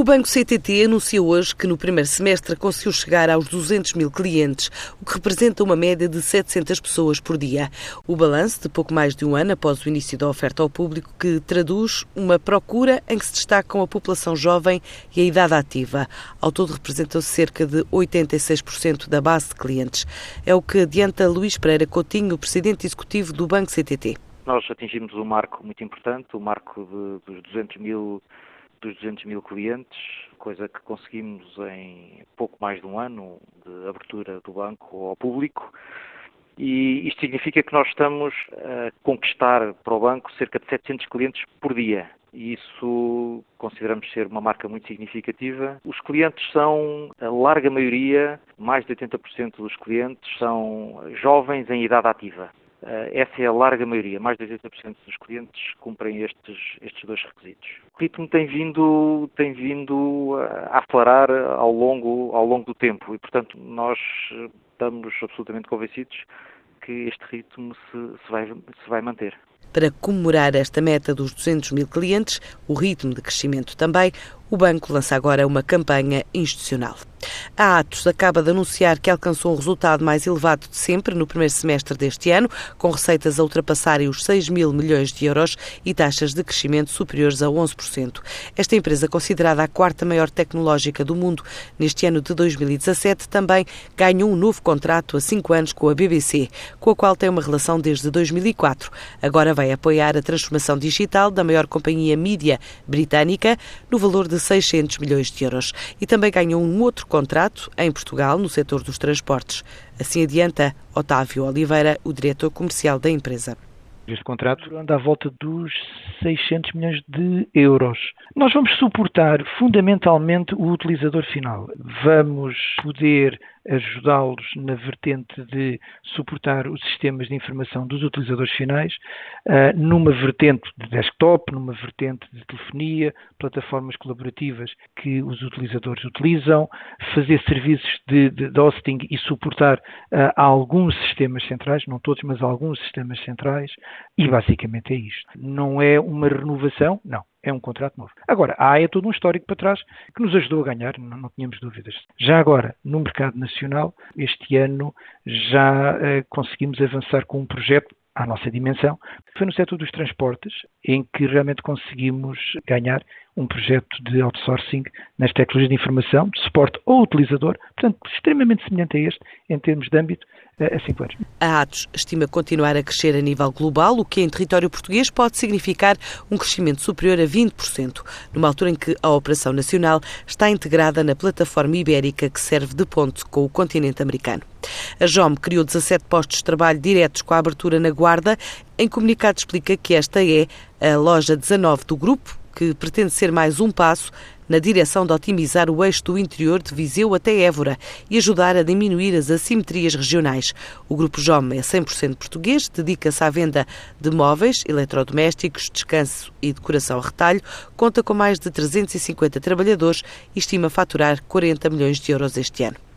O Banco CTT anunciou hoje que no primeiro semestre conseguiu chegar aos 200 mil clientes, o que representa uma média de 700 pessoas por dia. O balanço de pouco mais de um ano após o início da oferta ao público, que traduz uma procura em que se destacam a população jovem e a idade ativa. Ao todo representam cerca de 86% da base de clientes. É o que adianta Luís Pereira Coutinho, presidente executivo do Banco CTT. Nós atingimos um marco muito importante, o marco de, dos 200 mil dos 200 mil clientes, coisa que conseguimos em pouco mais de um ano de abertura do banco ao público. E isto significa que nós estamos a conquistar para o banco cerca de 700 clientes por dia. E isso consideramos ser uma marca muito significativa. Os clientes são, a larga maioria, mais de 80% dos clientes, são jovens em idade ativa. Eh, essa é a larga maioria, mais de 80% dos clientes cumprem estes, estes dois requisitos. O ritmo tem vindo, tem vindo a aflorar ao longo, ao longo do tempo e, portanto, nós estamos absolutamente convencidos que este ritmo se, se, vai, se vai manter. Para comemorar esta meta dos 200 mil clientes, o ritmo de crescimento também, o banco lança agora uma campanha institucional. A Atos acaba de anunciar que alcançou um resultado mais elevado de sempre no primeiro semestre deste ano, com receitas a ultrapassarem os 6 mil milhões de euros e taxas de crescimento superiores a 11%. Esta empresa, considerada a quarta maior tecnológica do mundo, neste ano de 2017 também ganhou um novo contrato a cinco anos com a BBC, com a qual tem uma relação desde 2004. Agora vai apoiar a transformação digital da maior companhia mídia britânica no valor de 600 milhões de euros e também ganhou um outro contrato em Portugal no setor dos transportes. Assim adianta Otávio Oliveira, o diretor comercial da empresa. Este contrato anda à volta dos 600 milhões de euros. Nós vamos suportar fundamentalmente o utilizador final. Vamos poder ajudá-los na vertente de suportar os sistemas de informação dos utilizadores finais, uh, numa vertente de desktop, numa vertente de telefonia, plataformas colaborativas que os utilizadores utilizam, fazer serviços de, de, de hosting e suportar uh, alguns sistemas centrais, não todos, mas alguns sistemas centrais, e basicamente é isto. Não é uma renovação, não é um contrato novo. Agora, há é todo um histórico para trás que nos ajudou a ganhar, não, não tínhamos dúvidas. Já agora, no mercado nacional, este ano já uh, conseguimos avançar com um projeto à nossa dimensão. Foi no setor dos transportes em que realmente conseguimos ganhar um projeto de outsourcing nas tecnologias de informação, de suporte ao utilizador, portanto, extremamente semelhante a este em termos de âmbito a 5 anos. A Atos estima continuar a crescer a nível global, o que em território português pode significar um crescimento superior a 20%, numa altura em que a operação nacional está integrada na plataforma ibérica que serve de ponte com o continente americano. A JOM criou 17 postos de trabalho diretos com a abertura na Guarda. Em comunicado explica que esta é a loja 19 do grupo, que pretende ser mais um passo na direção de otimizar o eixo do interior de Viseu até Évora e ajudar a diminuir as assimetrias regionais. O Grupo JOM é 100% português, dedica-se à venda de móveis, eletrodomésticos, descanso e decoração a retalho, conta com mais de 350 trabalhadores e estima faturar 40 milhões de euros este ano.